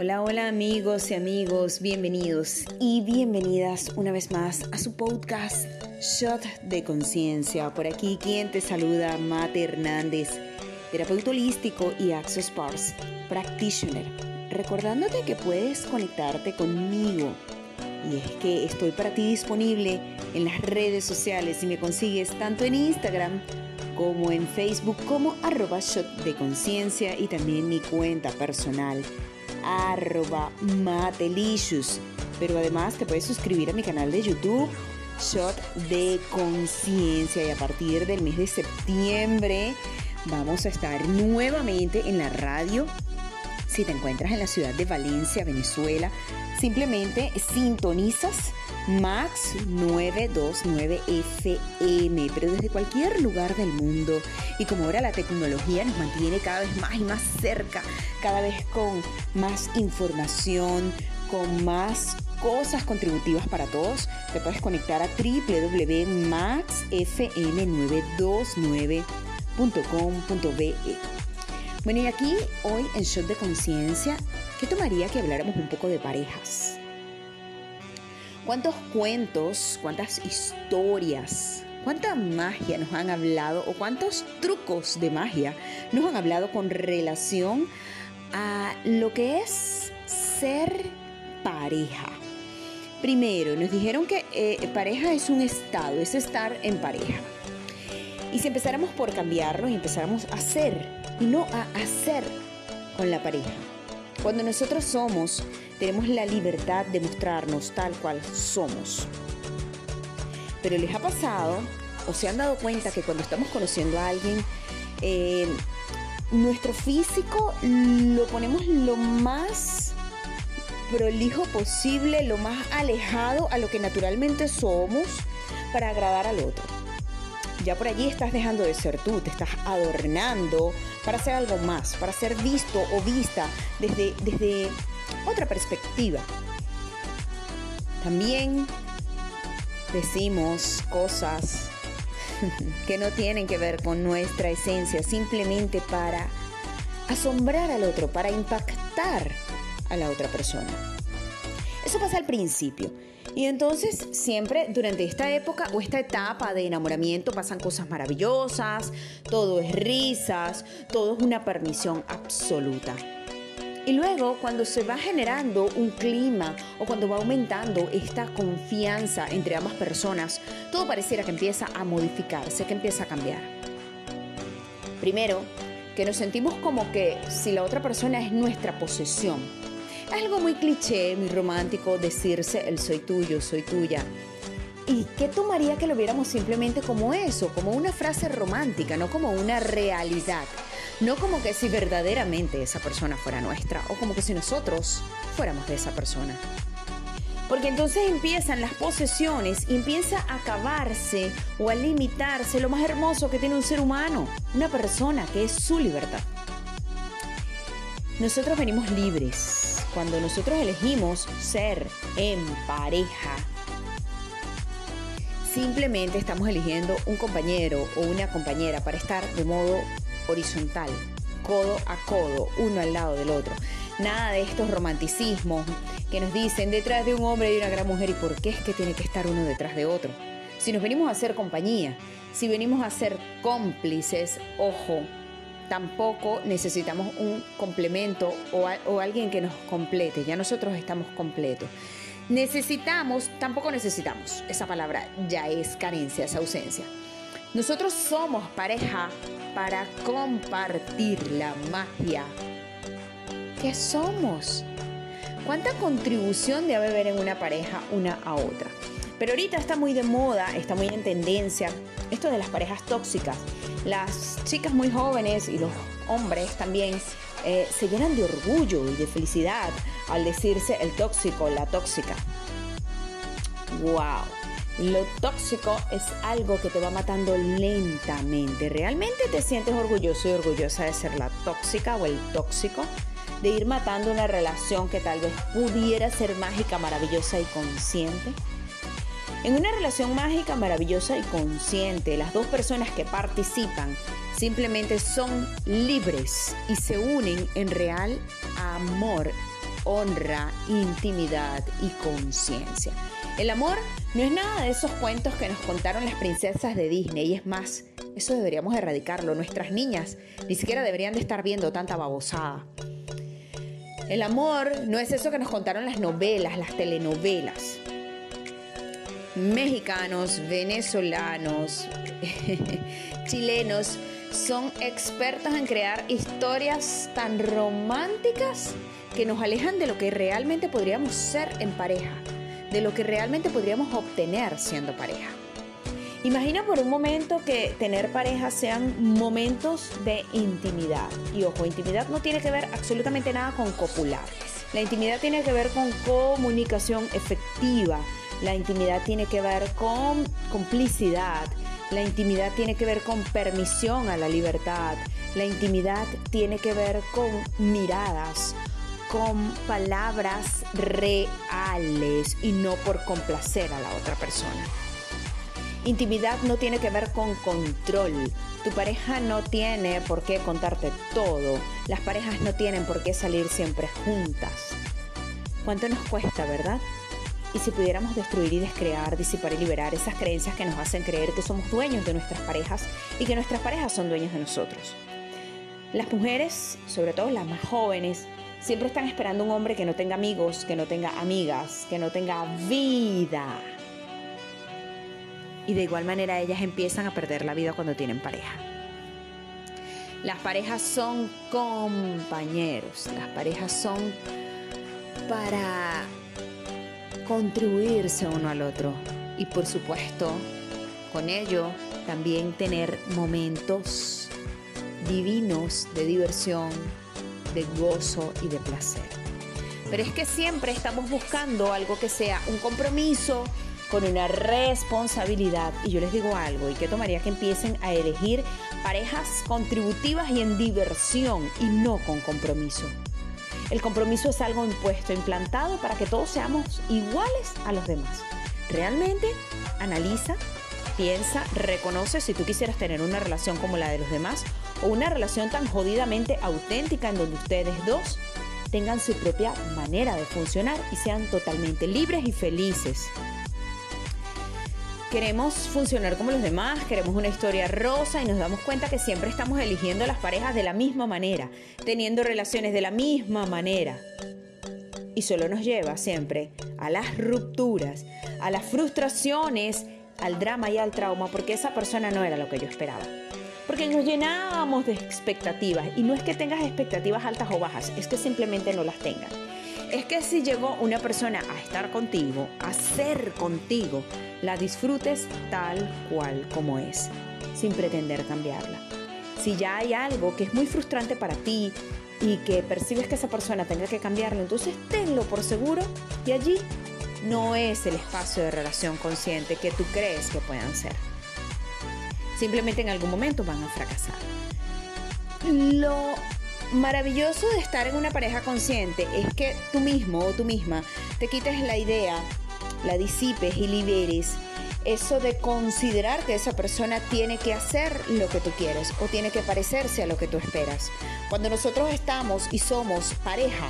Hola, hola amigos y amigos, bienvenidos y bienvenidas una vez más a su podcast Shot de Conciencia. Por aquí quien te saluda, Mate Hernández, terapeuta holístico y Access Pars Practitioner, recordándote que puedes conectarte conmigo. Y es que estoy para ti disponible en las redes sociales y me consigues tanto en Instagram como en Facebook como arroba shot de conciencia y también mi cuenta personal arroba matelicious. Pero además te puedes suscribir a mi canal de YouTube, Shot de Conciencia. Y a partir del mes de septiembre vamos a estar nuevamente en la radio. Si te encuentras en la ciudad de Valencia, Venezuela, simplemente sintonizas Max 929 FM, pero desde cualquier lugar del mundo. Y como ahora la tecnología nos mantiene cada vez más y más cerca, cada vez con más información, con más cosas contributivas para todos, te puedes conectar a www.maxfm929.com.be. Bueno, y aquí hoy en Shot de Conciencia, ¿qué tomaría que habláramos un poco de parejas? ¿Cuántos cuentos, cuántas historias, cuánta magia nos han hablado o cuántos trucos de magia nos han hablado con relación a lo que es ser pareja? Primero, nos dijeron que eh, pareja es un estado, es estar en pareja. Y si empezáramos por cambiarlo y empezáramos a ser y no a hacer con la pareja. Cuando nosotros somos tenemos la libertad de mostrarnos tal cual somos. Pero les ha pasado o se han dado cuenta que cuando estamos conociendo a alguien, eh, nuestro físico lo ponemos lo más prolijo posible, lo más alejado a lo que naturalmente somos para agradar al otro. Ya por allí estás dejando de ser tú, te estás adornando para hacer algo más, para ser visto o vista desde, desde otra perspectiva. También decimos cosas que no tienen que ver con nuestra esencia, simplemente para asombrar al otro, para impactar a la otra persona. Eso pasa al principio. Y entonces siempre durante esta época o esta etapa de enamoramiento pasan cosas maravillosas, todo es risas, todo es una permisión absoluta. Y luego, cuando se va generando un clima o cuando va aumentando esta confianza entre ambas personas, todo pareciera que empieza a modificarse, que empieza a cambiar. Primero, que nos sentimos como que si la otra persona es nuestra posesión. Es algo muy cliché, muy romántico decirse el soy tuyo, soy tuya. ¿Y qué tomaría que lo viéramos simplemente como eso, como una frase romántica, no como una realidad? No como que si verdaderamente esa persona fuera nuestra o como que si nosotros fuéramos de esa persona. Porque entonces empiezan las posesiones y empieza a acabarse o a limitarse lo más hermoso que tiene un ser humano, una persona, que es su libertad. Nosotros venimos libres cuando nosotros elegimos ser en pareja. Simplemente estamos eligiendo un compañero o una compañera para estar de modo horizontal, codo a codo, uno al lado del otro. Nada de estos romanticismos que nos dicen detrás de un hombre y una gran mujer y por qué es que tiene que estar uno detrás de otro. Si nos venimos a hacer compañía, si venimos a ser cómplices, ojo, tampoco necesitamos un complemento o, alguien que nos complete, ya nosotros estamos completos. Necesitamos, tampoco necesitamos, esa palabra ya es carencia, es ausencia. Nosotros somos pareja para compartir la magia que somos. ¿Cuánta contribución debe haber en una pareja una a otra? Pero ahorita está muy de moda, está muy en tendencia esto de las parejas tóxicas. Las chicas muy jóvenes y los hombres también eh, se llenan de orgullo y de felicidad al decirse el tóxico, la tóxica. ¡Wow! Lo tóxico es algo que te va matando lentamente. ¿Realmente te sientes orgulloso y orgullosa de ser la tóxica o el tóxico? De ir matando una relación que tal vez pudiera ser mágica, maravillosa y consciente. En una relación mágica, maravillosa y consciente, las dos personas que participan simplemente son libres y se unen en real amor honra, intimidad y conciencia. El amor no es nada de esos cuentos que nos contaron las princesas de Disney y es más, eso deberíamos erradicarlo. Nuestras niñas ni siquiera deberían de estar viendo tanta babosada. El amor no es eso que nos contaron las novelas, las telenovelas. Mexicanos, venezolanos, chilenos son expertos en crear historias tan románticas que nos alejan de lo que realmente podríamos ser en pareja, de lo que realmente podríamos obtener siendo pareja. Imagina por un momento que tener pareja sean momentos de intimidad. Y ojo, intimidad no tiene que ver absolutamente nada con copular. La intimidad tiene que ver con comunicación efectiva. La intimidad tiene que ver con complicidad. La intimidad tiene que ver con permisión a la libertad. La intimidad tiene que ver con miradas, con palabras reales y no por complacer a la otra persona. Intimidad no tiene que ver con control. Tu pareja no tiene por qué contarte todo. Las parejas no tienen por qué salir siempre juntas. ¿Cuánto nos cuesta, verdad? Y si pudiéramos destruir y descrear, disipar y liberar esas creencias que nos hacen creer que somos dueños de nuestras parejas y que nuestras parejas son dueños de nosotros. Las mujeres, sobre todo las más jóvenes, siempre están esperando un hombre que no tenga amigos, que no tenga amigas, que no tenga vida. Y de igual manera ellas empiezan a perder la vida cuando tienen pareja. Las parejas son compañeros, las parejas son para contribuirse uno al otro. Y por supuesto con ello también tener momentos divinos de diversión, de gozo y de placer. Pero es que siempre estamos buscando algo que sea un compromiso, con una responsabilidad. Y yo les digo algo, ¿y qué tomaría que empiecen a elegir parejas contributivas y en diversión y no con compromiso? El compromiso es algo impuesto, implantado para que todos seamos iguales a los demás. Realmente analiza, piensa, reconoce si tú quisieras tener una relación como la de los demás o una relación tan jodidamente auténtica en donde ustedes dos tengan su propia manera de funcionar y sean totalmente libres y felices. Queremos funcionar como los demás, queremos una historia rosa y nos damos cuenta que siempre estamos eligiendo las parejas de la misma manera, teniendo relaciones de la misma manera. Y solo nos lleva siempre a las rupturas, a las frustraciones, al drama y al trauma, porque esa persona no era lo que yo esperaba. Porque nos llenábamos de expectativas y no es que tengas expectativas altas o bajas, es que simplemente no las tengas. Es que si llegó una persona a estar contigo, a ser contigo, la disfrutes tal cual como es, sin pretender cambiarla. Si ya hay algo que es muy frustrante para ti y que percibes que esa persona tenga que cambiarlo, entonces tenlo por seguro y allí no es el espacio de relación consciente que tú crees que puedan ser. Simplemente en algún momento van a fracasar. Lo maravilloso de estar en una pareja consciente es que tú mismo o tú misma te quites la idea la disipes y liberes eso de considerar que esa persona tiene que hacer lo que tú quieres o tiene que parecerse a lo que tú esperas. Cuando nosotros estamos y somos pareja,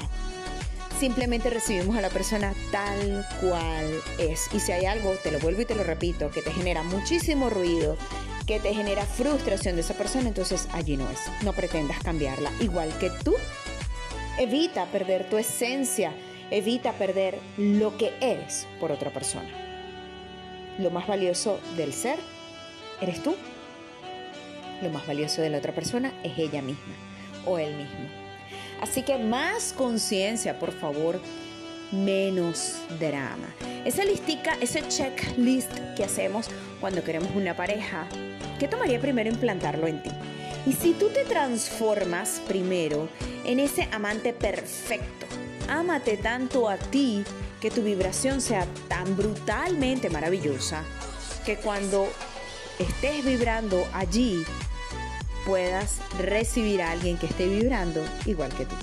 simplemente recibimos a la persona tal cual es. Y si hay algo, te lo vuelvo y te lo repito, que te genera muchísimo ruido, que te genera frustración de esa persona, entonces allí no es. No pretendas cambiarla. Igual que tú, evita perder tu esencia Evita perder lo que eres por otra persona. Lo más valioso del ser eres tú. Lo más valioso de la otra persona es ella misma o él mismo. Así que más conciencia, por favor, menos drama. Esa listica, ese checklist que hacemos cuando queremos una pareja, ¿qué tomaría primero implantarlo en ti? Y si tú te transformas primero en ese amante perfecto, ámate tanto a ti que tu vibración sea tan brutalmente maravillosa que cuando estés vibrando allí puedas recibir a alguien que esté vibrando igual que tú.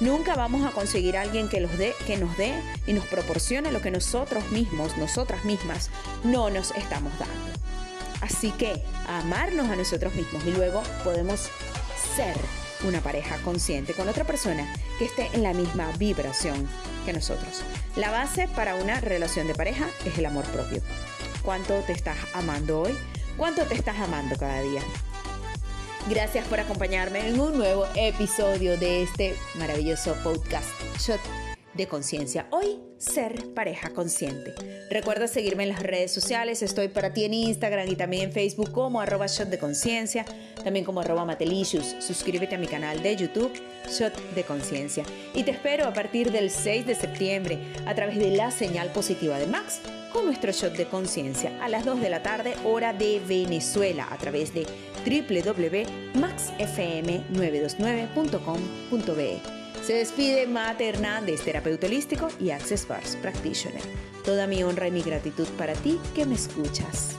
Nunca vamos a conseguir a alguien que, los dé, que nos dé y nos proporcione lo que nosotros mismos, nosotras mismas, no nos estamos dando. Así que amarnos a nosotros mismos y luego podemos ser una pareja consciente con otra persona que esté en la misma vibración que nosotros. La base para una relación de pareja es el amor propio. ¿Cuánto te estás amando hoy? ¿Cuánto te estás amando cada día? Gracias por acompañarme en un nuevo episodio de este maravilloso podcast Shot de conciencia. Hoy, ser pareja consciente. Recuerda seguirme en las redes sociales. Estoy para ti en Instagram y también en Facebook como arroba shot de conciencia, también como arroba matelicious. Suscríbete a mi canal de YouTube, Shot de Conciencia. Y te espero a partir del 6 de septiembre a través de la señal positiva de Max con nuestro Shot de Conciencia a las 2 de la tarde, hora de Venezuela, a través de www.maxfm929.com.be. Se despide Mate Hernández, terapeuta holístico y Access Bars Practitioner. Toda mi honra y mi gratitud para ti que me escuchas.